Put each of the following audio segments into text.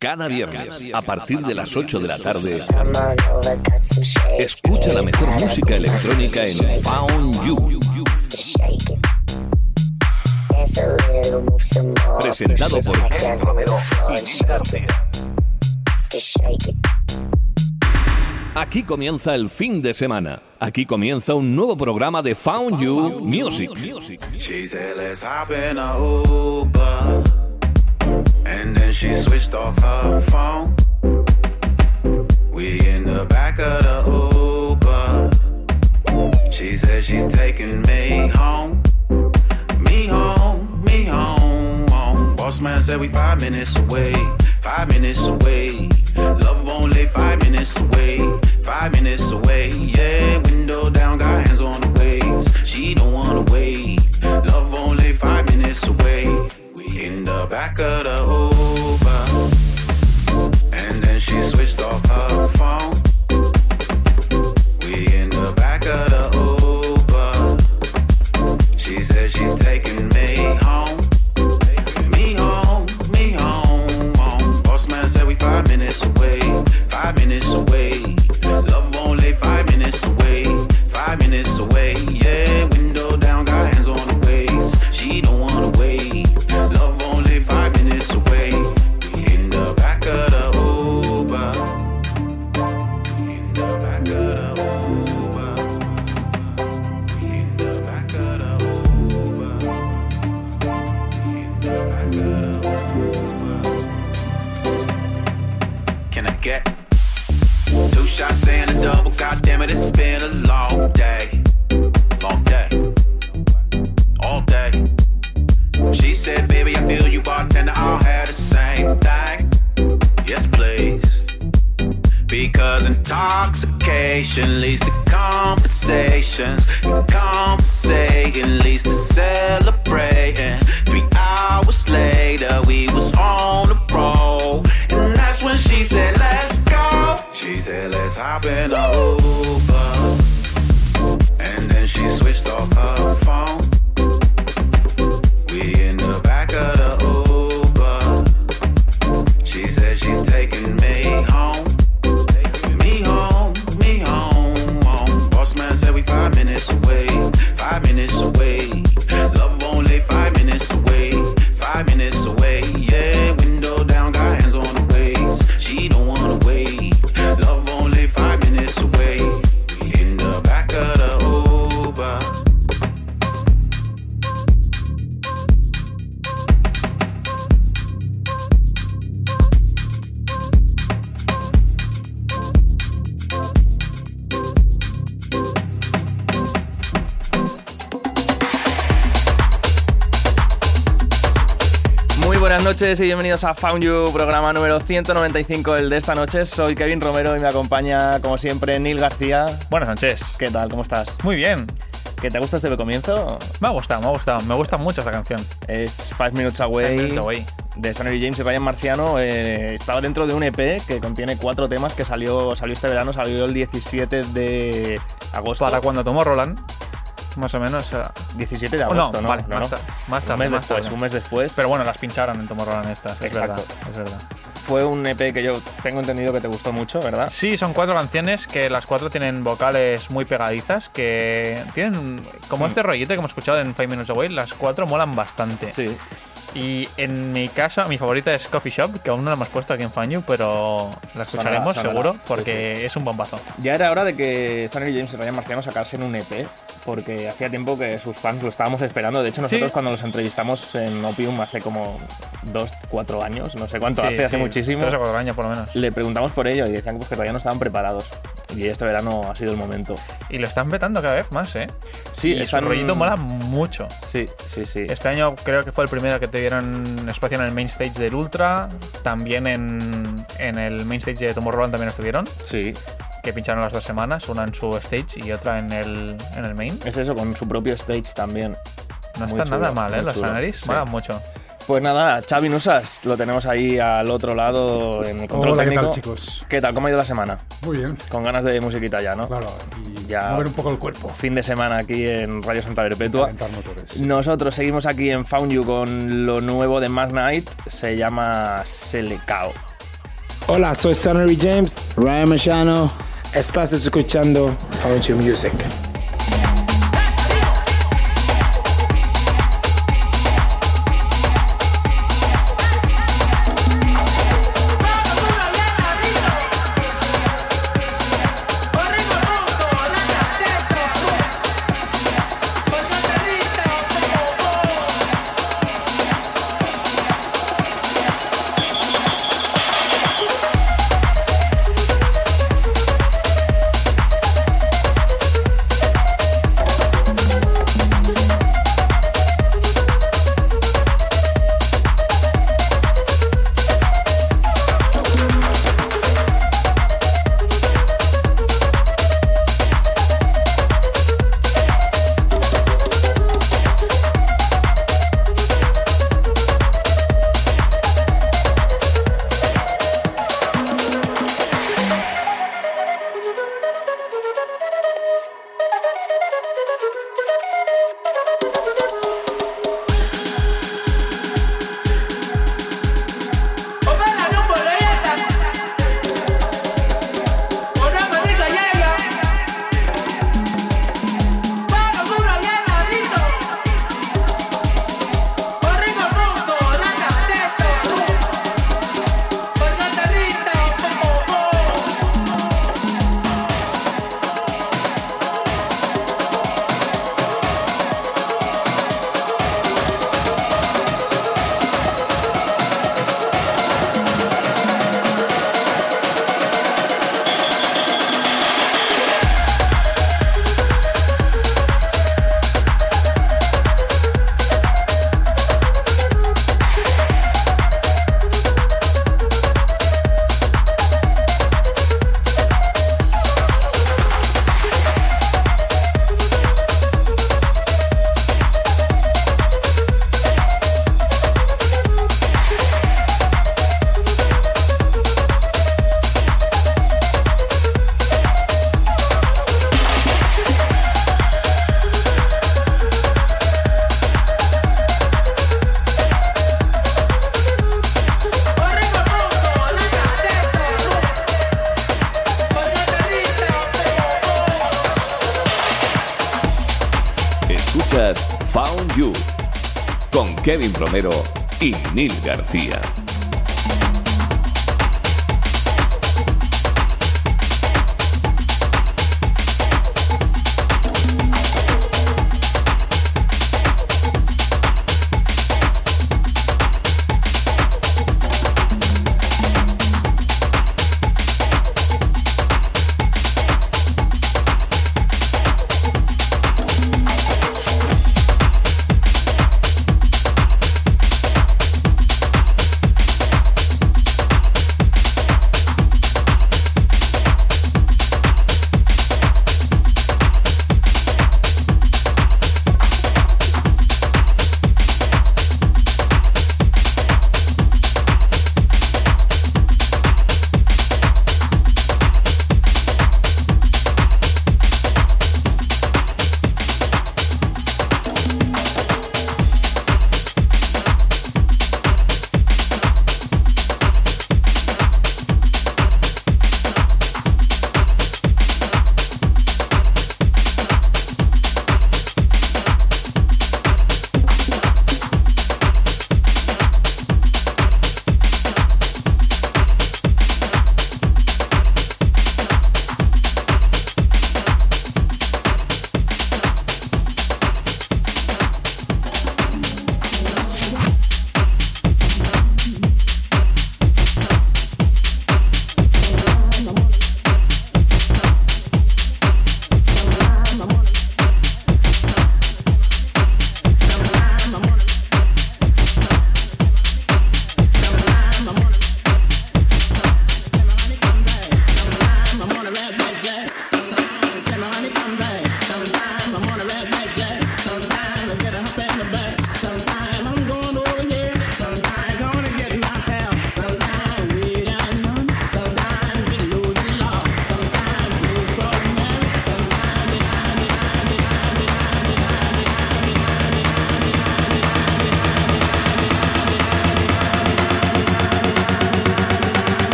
Cada viernes, a partir de las 8 de la tarde, escucha la mejor música electrónica en Found You. Presentado por Romero Aquí comienza el fin de semana. Aquí comienza un nuevo programa de Found You Music. And then she switched off her phone. We in the back of the Uber. She said she's taking me home. Me home, me home. Boss man said we five minutes away. Five minutes away. Love only five minutes away. Five minutes away. Yeah, window down, got hands on the waist. She don't wanna wait. Back of the Uber. And then she switched off her God damn it, it's been a long day. Long day. All day. She said, baby, I feel you, bartender, I'll have the same thing. Yes, please. Because intoxication leads to conversations. Noches y bienvenidos a Found You, programa número 195, el de esta noche. Soy Kevin Romero y me acompaña, como siempre, Neil García. Buenas noches. ¿Qué tal? ¿Cómo estás? Muy bien. ¿Qué te gusta este comienzo? Me ha gustado, me ha gustado. Me gusta mucho esta canción. Es Five Minutes Away, Five Minutes Away. de Sonny James y Ryan Marciano. Eh, estaba dentro de un EP que contiene cuatro temas que salió, salió este verano, salió el 17 de agosto. Para cuando tomó Roland, más o menos. eh, 17 de oh, agosto, ¿no? vale, No, más, no. más Un tarde. mes más después, tarde. un mes después. Pero bueno, las pincharon en Tomorrowland estas. Es Exacto. verdad, es verdad. Fue un EP que yo tengo entendido que te gustó mucho, ¿verdad? Sí, son cuatro canciones que las cuatro tienen vocales muy pegadizas, que tienen como Mm. este rollito que hemos escuchado en Five Minutes Away, las cuatro molan bastante. Sí. Y en mi caso, mi favorita es Coffee Shop, que aún no la hemos puesto aquí en Fanyu, pero la escucharemos sonará, seguro, sí, porque es un bombazo. Ya era hora de que Sunny James y Ryan Marciano sacasen un EP, porque hacía tiempo que sus fans lo estábamos esperando. De hecho, nosotros Sí. cuando los entrevistamos en Opium hace como dos, cuatro años, no sé cuánto Sí, hace, hace sí, muchísimo, Tres o cuatro años por lo menos. le preguntamos por ello y decían pues, que todavía no estaban preparados. Y este verano ha sido el momento. Y lo están petando cada vez más, ¿eh? Sí, y están- su rollito mola mucho. Sí, sí, sí. Este año creo que fue el primero que te dieron espacio en el main stage del Ultra. También en, en el main stage de Tomorrowland también estuvieron. Sí, Que pincharon las dos semanas, una en su stage y otra en el, en el main. es eso, con su propio stage también. No Muy está chulo, nada mal, ¿eh? Los escenarios Sí. mucho. Pues nada, Xavi Nusas, lo tenemos ahí al otro lado en el control Hola, ¿qué técnico. tal, chicos? ¿Qué tal? ¿Cómo ha ido la semana? Muy bien, Con ganas de musiquita ya, ¿no? claro. Y Ya. mover un poco el cuerpo. Fin de semana aquí en Radio Santa Perpetua. Motores. Nosotros seguimos aquí en Found You con lo nuevo de Mag Knight, se llama Selecao. Hola, soy Sonny James. Ryan Machano. Estás escuchando Found Your Music. Kevin Romero y Neil García.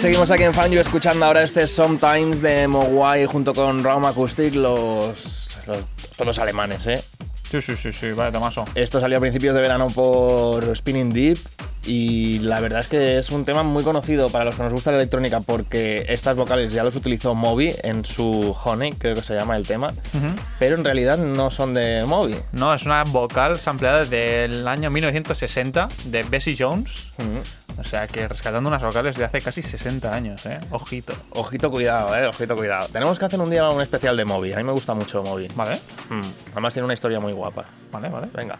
Seguimos aquí en Fanju escuchando ahora este Sometimes de Mogwai junto con Raum Acoustic, los, los, alemanes, ¿eh? Sí, sí, sí, sí, vale, Tomaso. Esto salió a principios de verano por Spinning Deep y la verdad es que es un tema muy conocido para los que nos gusta la electrónica porque estas vocales ya los utilizó Moby en su Honey, creo que se llama el tema, pero en realidad no son de Moby. No, es una vocal sampleada del año 1960 de Bessie Jones. O sea que rescatando unas vocales de hace casi 60 años, ¿eh? Ojito. Ojito cuidado, eh, ojito cuidado. Tenemos que hacer un día un especial de Moby, a mí me gusta mucho Moby. Vale, Mm, Además tiene una historia muy guapa. vale, vale. Venga.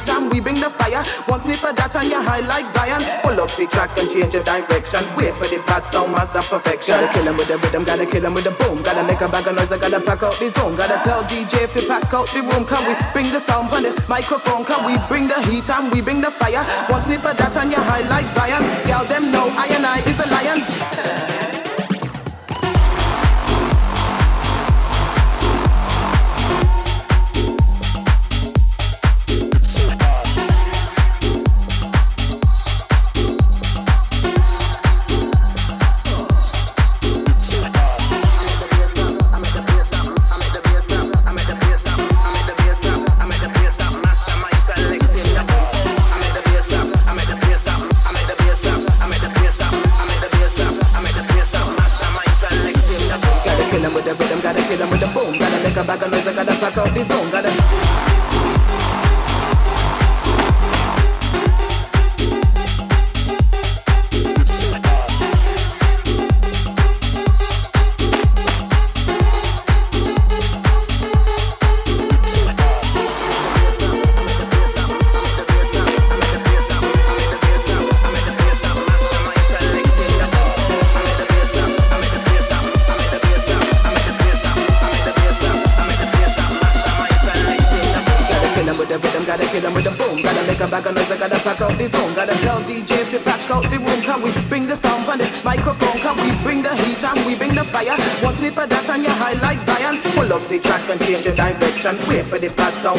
The and we bring the fire? One sniff of that and you're high like Zion. Pull up the track and change the direction. Wait for the bad sound, master perfection. Gotta kill him with the rhythm, gotta kill him with the boom. Gotta make a bag of noise, I gotta pack out the zone. Gotta tell DJ if you pack out the room. Can we bring the sound on the microphone? Can we bring the heat and we bring the fire? One sniff of that and you're high like Zion. Y'all them know I and I is a lion.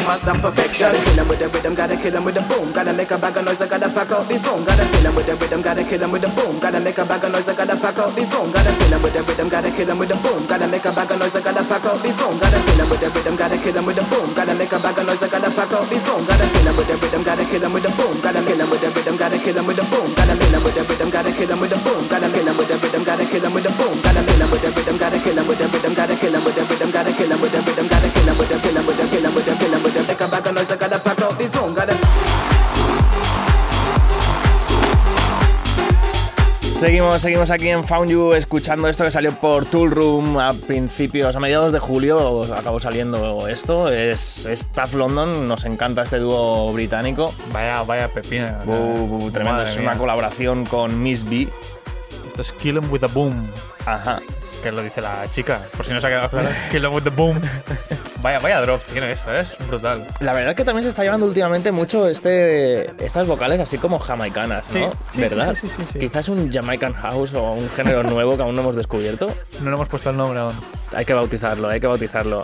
Master perfection. Gotta kill 'em with the rhythm, gotta kill 'em with the boom. Gotta make a bag of noise, I gotta pack out the zone. Gotta kill 'em with the rhythm, gotta kill 'em with the boom. Gotta make a bag of noise, I gotta pack out the zone. Gotta kill 'em with the rhythm, gotta kill 'em with the boom. Gotta make a bag of noise, I gotta pack out the zone. Gotta kill 'em with the rhythm, gotta kill 'em with the boom. Gotta make a bag of noise, I gotta pack out the zone. Gotta kill 'em with the rhythm, gotta kill 'em with the boom. Gotta kill 'em with the rhythm, gotta kill 'em with the boom. Gotta kill 'em with the rhythm, gotta kill 'em with the boom. Gotta kill 'em with the rhythm, gotta kill 'em with the boom. Gotta kill with the rhythm, gotta kill 'em with the rhythm, gotta kill 'em with the rhythm, gotta kill 'em with the rhythm, gotta kill 'em with the kill a bag of noise, I gotta pack out. Gotta Seguimos, seguimos aquí en Found You escuchando esto que salió por Tool Room a principios, a mediados de julio, acabó saliendo esto. Es, es Tough London, nos encanta este dúo británico. Vaya, vaya pepina. Tremendo, Madre es mía. una colaboración con Miss B. Esto es Kill 'em with a boom. Ajá. Que lo dice la chica. Por si no se ha quedado claro. Kill 'em with the boom. Vaya, vaya drop tiene esto, ¿eh? es brutal. La verdad es que también se está llevando últimamente mucho este estas vocales así como jamaicanas, ¿no? Sí, sí, ¿Verdad? sí, sí, sí, sí. Quizás un Jamaican House o un género nuevo que aún no hemos descubierto. No le hemos puesto el nombre aún. Hay que bautizarlo, hay que bautizarlo.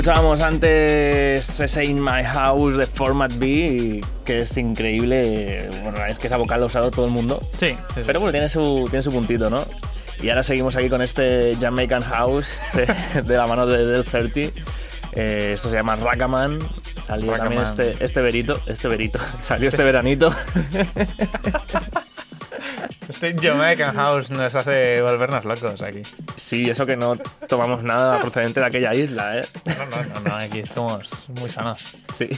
Escuchábamos antes ese In My House de Format B, que es increíble. Bueno, es que esa vocal lo ha usado todo el mundo. Sí, sí, sí. Pero bueno, tiene su, tiene su puntito, ¿no? Y ahora seguimos aquí con este Jamaican House de la mano de Del 30. Eh, esto se llama Ragaman. Salió también este, este verito, este verito. Salió este veranito. Jamaican House nos hace volvernos locos aquí. Sí, eso que no tomamos nada procedente de aquella isla, ¿eh? No, no, no, no, aquí estamos muy sanos. Sí,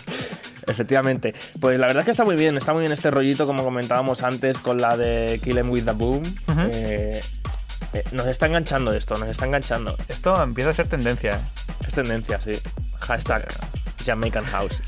efectivamente. Pues la verdad es que está muy bien, está muy bien este rollito, como comentábamos antes, con la de Kill 'em with the Boom. Eh, eh, nos está enganchando esto, nos está enganchando. Esto empieza a ser tendencia. ¿eh? Es tendencia, sí. Hashtag Jamaican House.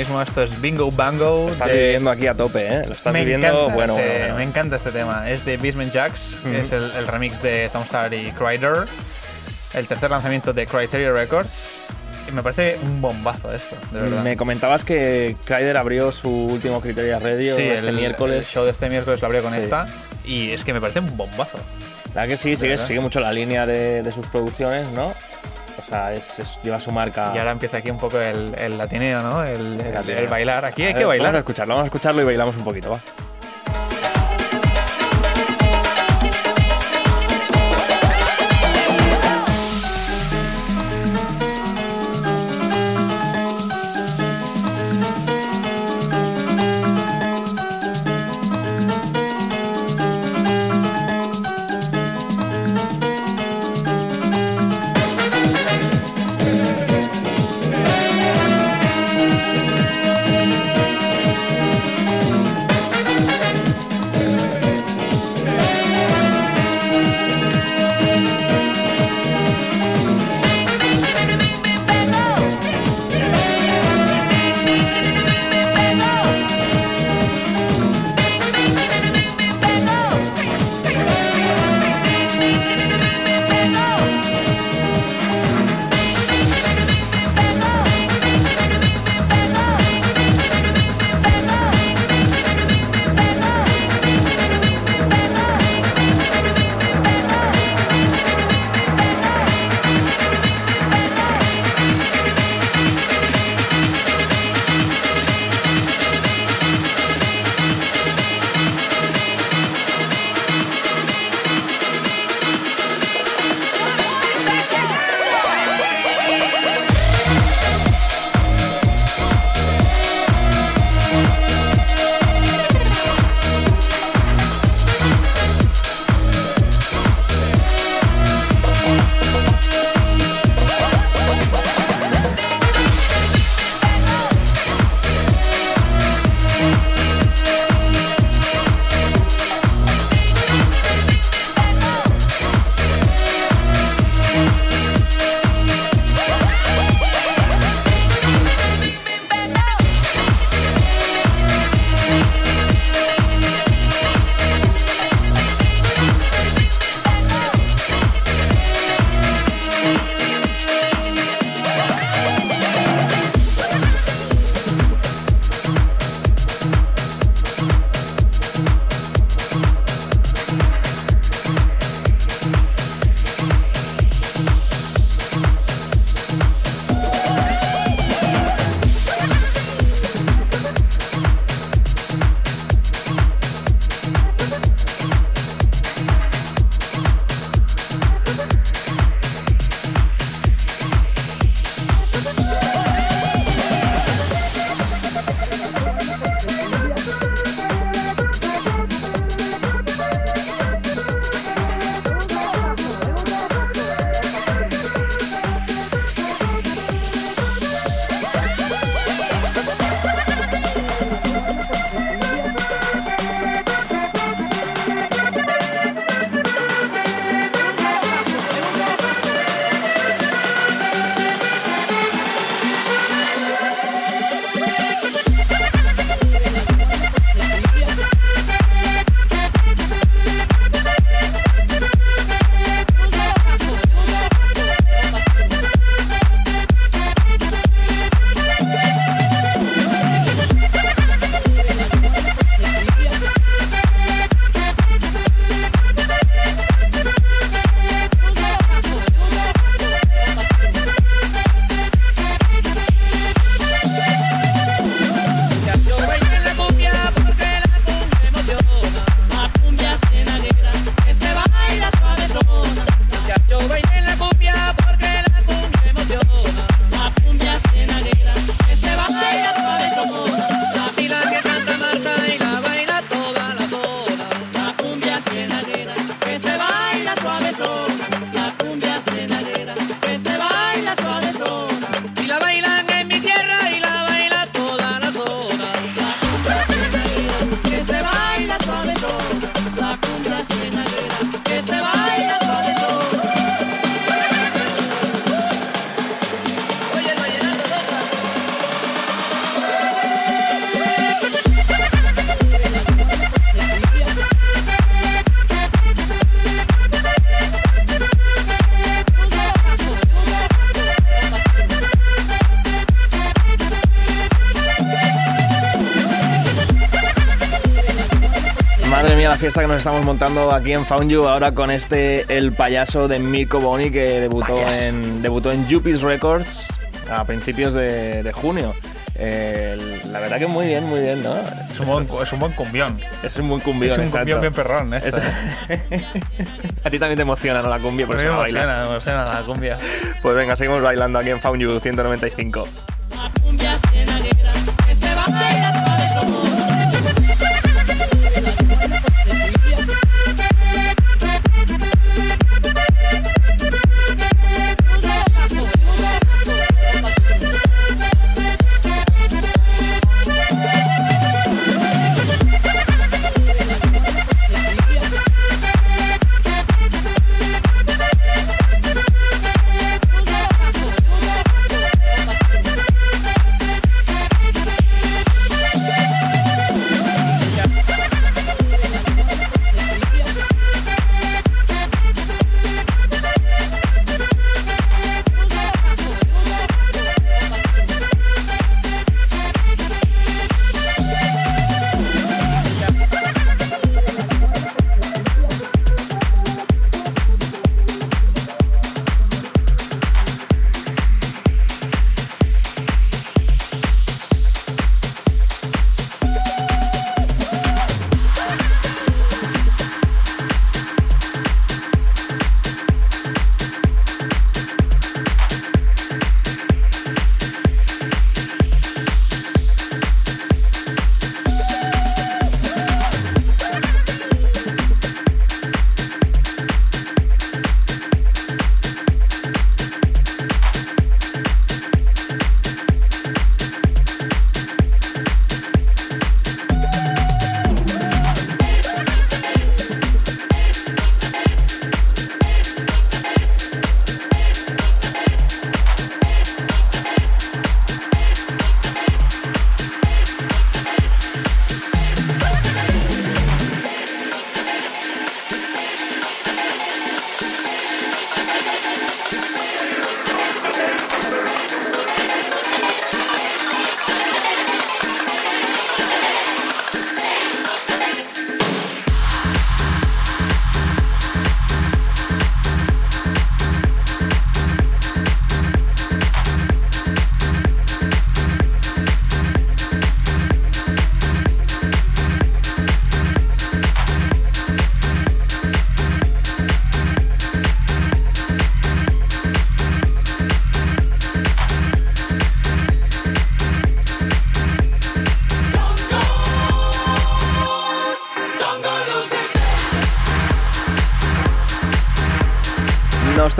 Mismo. Esto es Bingo Bango. Lo estás de- viviendo aquí a tope, ¿eh? Lo estás me viviendo, bueno, este, bueno, bueno. Me encanta este tema. Es de Basement Jacks, que es el, el remix de Tomstar y Crider. El tercer lanzamiento de Criteria Records. Y me parece un bombazo esto, de verdad. Me comentabas que Kryder abrió su último Criteria Radio sí, este el, miércoles. el show de este miércoles lo abrió con Sí. esta. Y es que me parece un bombazo. La que sí, sigue, sigue mucho la línea de, de sus producciones, ¿no? O sea, es, es- lleva su marca. Y ahora empieza aquí un poco el, el latineo, ¿no? El, el- Latineo. el bailar. Aquí hay que Vamos a bailar. escucharlo, vamos a escucharlo y bailamos un poquito, va. Fiesta que nos estamos montando aquí en Found You ahora con este El Payaso de Mirko Boni que debutó en, debutó en Yuppies Records a principios de, de junio. Eh, la verdad que muy bien, muy bien, ¿no? Es un buen, es un buen cumbión. Es un buen cumbión, es un exacto. cumbión bien perrón, esto. a ti también te emociona, ¿no? La cumbia, por Me eso la emociona, bailas. me emociona la cumbia. Pues venga, seguimos bailando aquí en Found You 195.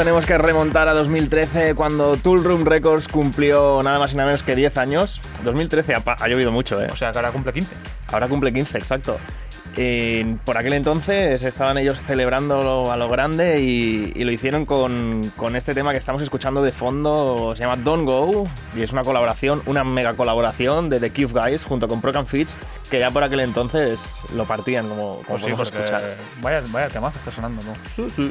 Tenemos que remontar a 2013 cuando Tool Room Records cumplió nada más y nada menos que 10 años. 2013 ha, ha llovido mucho, ¿eh? O sea, que ahora cumple 15. Ahora cumple 15, exacto. Y por aquel entonces estaban ellos celebrando a lo grande y, y lo hicieron con, con este tema que estamos escuchando de fondo, se llama Don't Go, y es una colaboración, una mega colaboración de The Cube Guys junto con Proc and Fitch, que ya por aquel entonces lo partían, como, como Pues sí, escuchar. vaya, vaya temazo está sonando, ¿no? Pues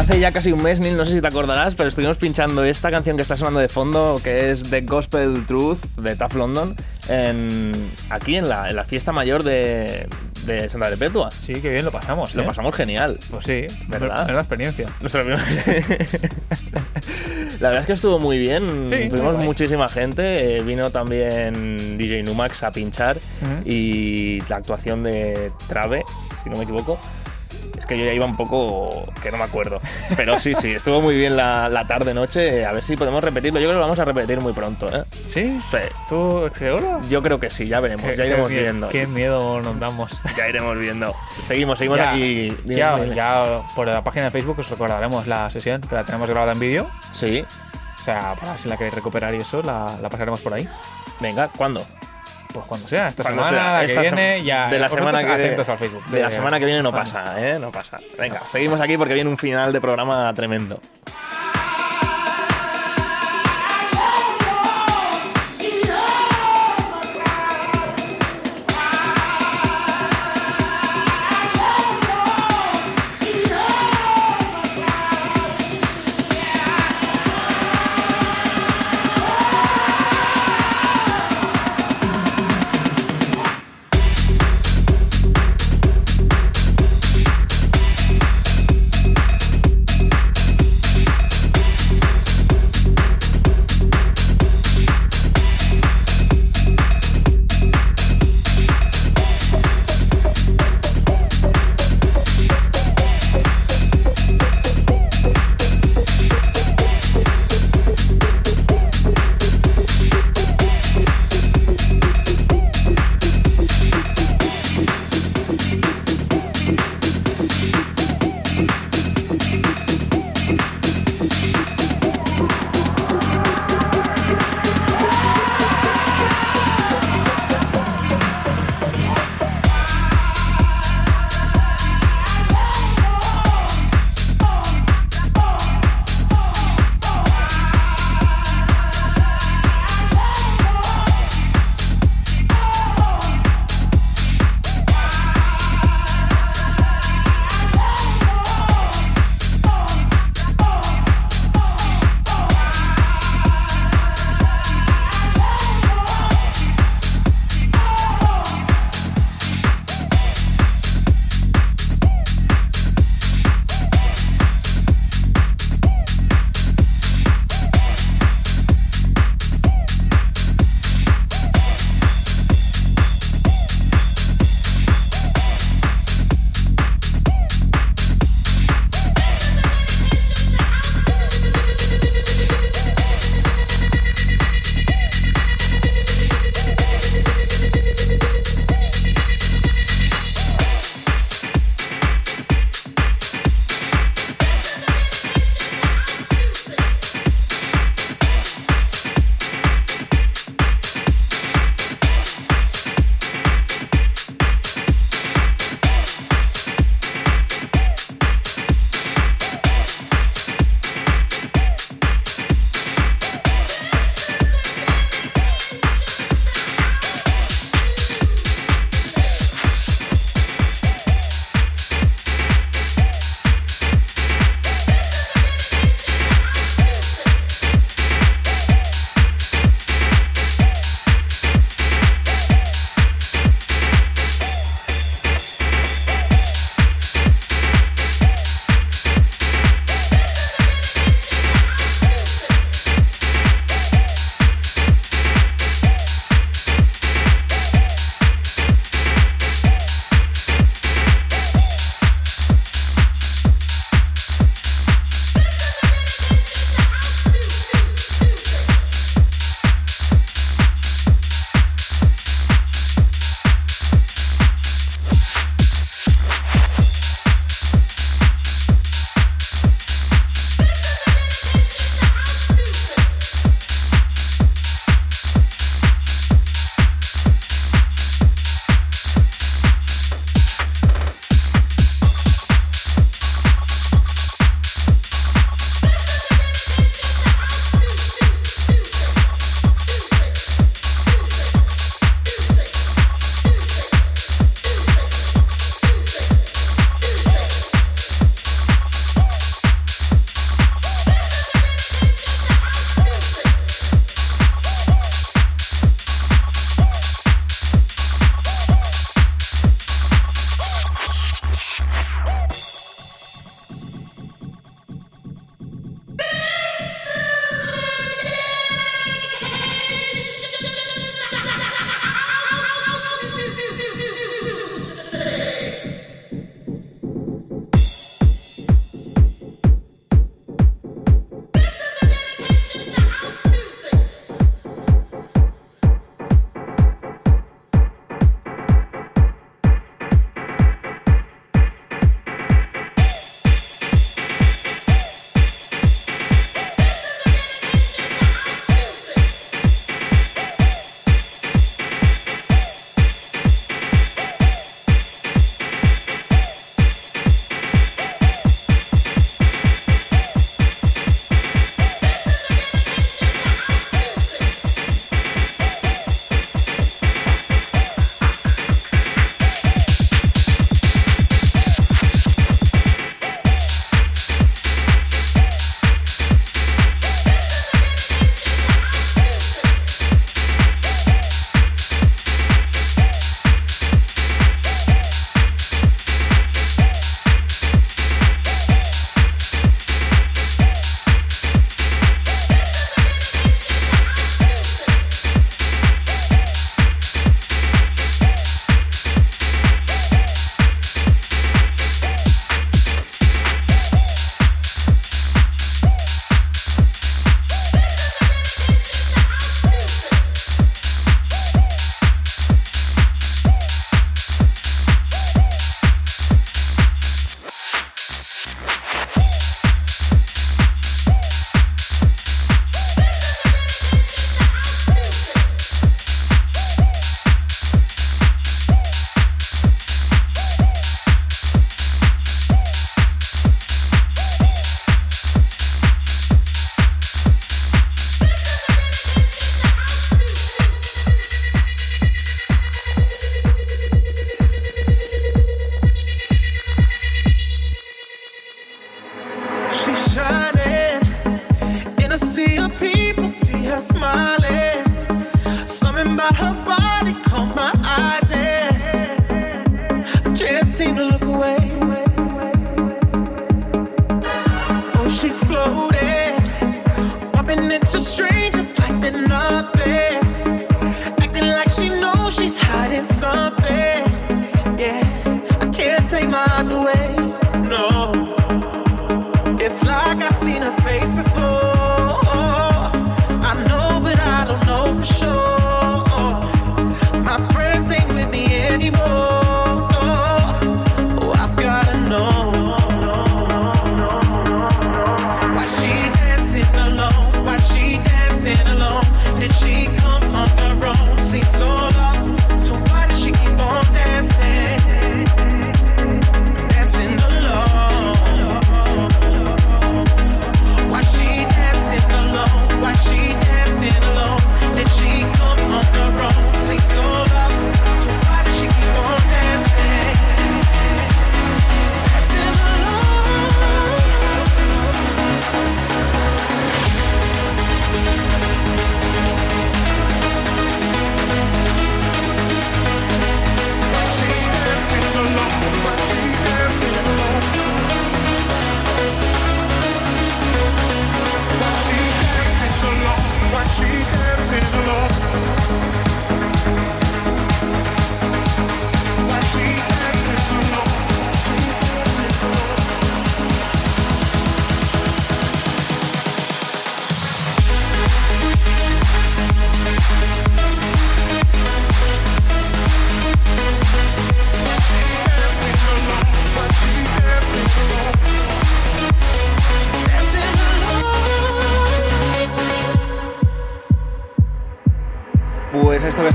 hace ya casi un mes, Neil, no sé si te acordarás, pero estuvimos pinchando esta canción que está sonando de fondo, que es The Gospel Truth de Tough London, en- aquí en la, en la fiesta mayor de, de Santa Perpetua. Sí, qué bien lo pasamos. Lo ¿eh? pasamos genial. Pues sí, ¿Verdad? Menuda experiencia. Nuestra primera- La verdad es que estuvo muy bien. Sí, Tuvimos muchísima gente. eh, vino también DJ Numax a pinchar y la actuación de Trave, si no me equivoco. Es que yo ya iba un poco que no me acuerdo. Pero sí, sí, estuvo muy bien la, la tarde-noche. A ver si podemos repetirlo. Yo creo que lo vamos a repetir muy pronto. ¿eh? ¿Sí? Sí. ¿Tú seguro? Yo creo que sí, ya veremos. Ya iremos viendo. Qué miedo nos damos. Ya iremos viendo. Seguimos, seguimos ya, aquí. Dime, ya, dime. ya por la página de Facebook os recordaremos la sesión que la tenemos grabada en vídeo. Sí. O sea, para si la queréis recuperar y eso, la, la pasaremos por ahí. Venga, ¿cuándo? Pues cuando sea, esta Cuando semana, sea, la esta que viene, sem- ya. de la semana que atentos al Facebook. de la semana que viene no Vale. pasa, ¿eh? No pasa. Venga, seguimos aquí porque viene un final de programa tremendo.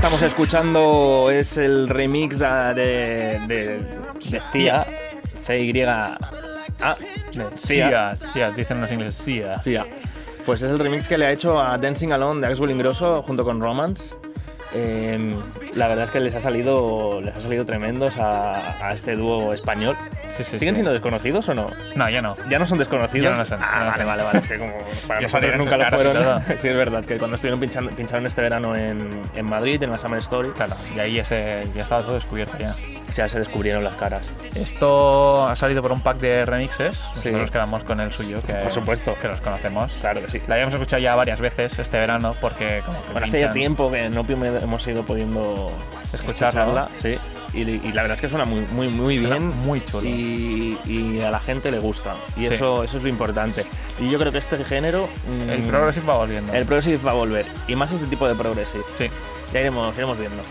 Estamos escuchando es el remix de, de, de, Cia, C-Y-A, de Sia, Sia, dicen los ingleses Sia. Cia. Pues es el remix que le ha hecho a Dancing Alone de Axwell Ingrosso junto con Romance. Eh, la verdad es que les ha salido, les ha salido tremendos a, a este dúo español. Sí, sí, ¿Siguen sí. siendo desconocidos o no? No, ya no. Ya no son desconocidos. Ya no lo son, Ah, no vale, vale, vale. Es que como para nosotros nunca lo fueron. sí, es verdad que cuando estuvieron pinchando, pincharon este verano en, en Madrid, en la Summer Story, Claro, y ahí ese, ya estaba todo descubierto ya. ya se descubrieron las caras. Esto ha salido por un pack de remixes. Nosotros nos quedamos con el suyo, que, Por supuesto. que los conocemos. Claro que sí. La habíamos escuchado ya varias veces este verano porque como que Bueno, hace ya tiempo que en Opium hemos ido pudiendo Escucharla, escucharla, sí. Y, y la verdad es que suena muy, muy, muy Suena bien. muy chulo. Y, y a la gente le gusta. Y Sí. eso, eso es lo importante. Y yo creo que este género. mm, El Progressive va volviendo. El Progressive va a volver. Y más este tipo de Progressive. Sí. Ya iremos, iremos viendo.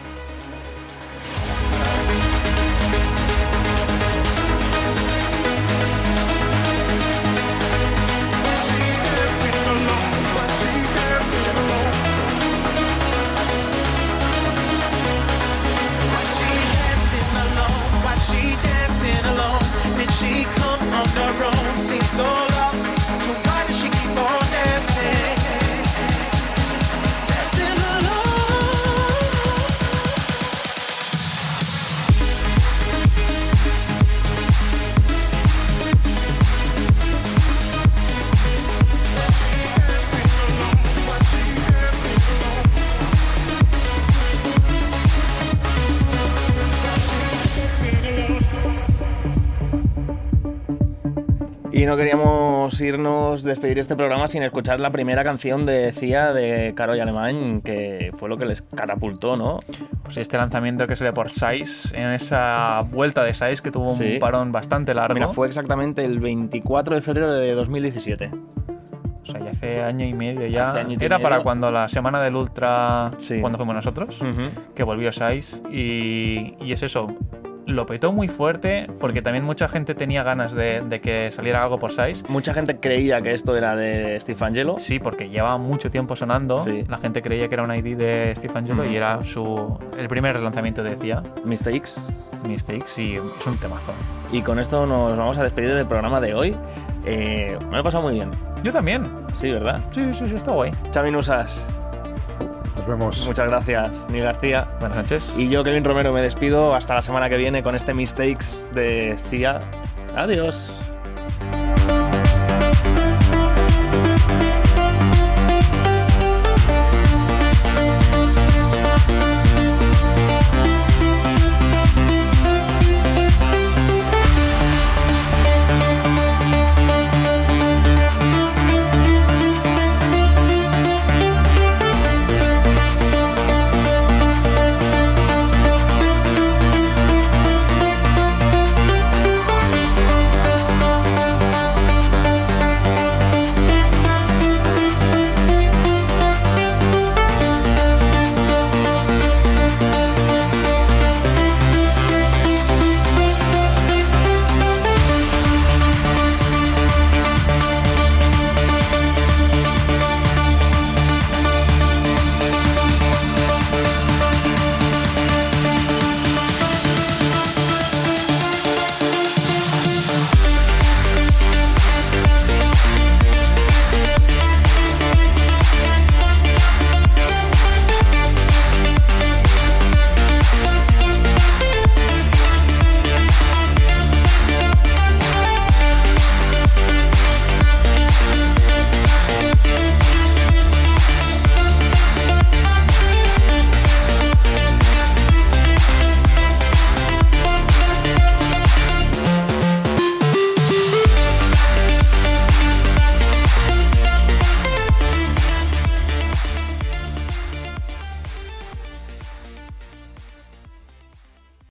Y no queríamos irnos, despedir este programa sin escuchar la primera canción de Cia de Caro y Alemán, que fue lo que les catapultó, ¿no? Pues este lanzamiento que sale por Size, en esa vuelta de Size que tuvo Sí. un parón bastante largo. Mira, fue exactamente el 24 de febrero de 2017. O sea, ya hace año y medio ya. Hace año y Era medio. para cuando la semana del Ultra, Sí. cuando fuimos nosotros, Ujú. que volvió Size. Y, y es eso. Lo petó muy fuerte porque también mucha gente tenía ganas de, de que saliera algo por Size. Mucha gente creía que esto era de Steve Angelo. Sí, porque llevaba mucho tiempo sonando. Sí. La gente creía que era un ID de Steve Angelo y era su el primer lanzamiento de CIA, Mistakes. Mistakes, y es un temazo. Y con esto nos vamos a despedir del programa de hoy. Eh, me lo he pasado muy bien. Yo también. Sí, ¿verdad? Sí, sí, sí, está guay. Xavi Nusas, Nos vemos. muchas gracias. Ni García. Buenas noches. Y yo, Kevin Romero, me despido. Hasta la semana que viene con este Mistakes de Sia. Adiós.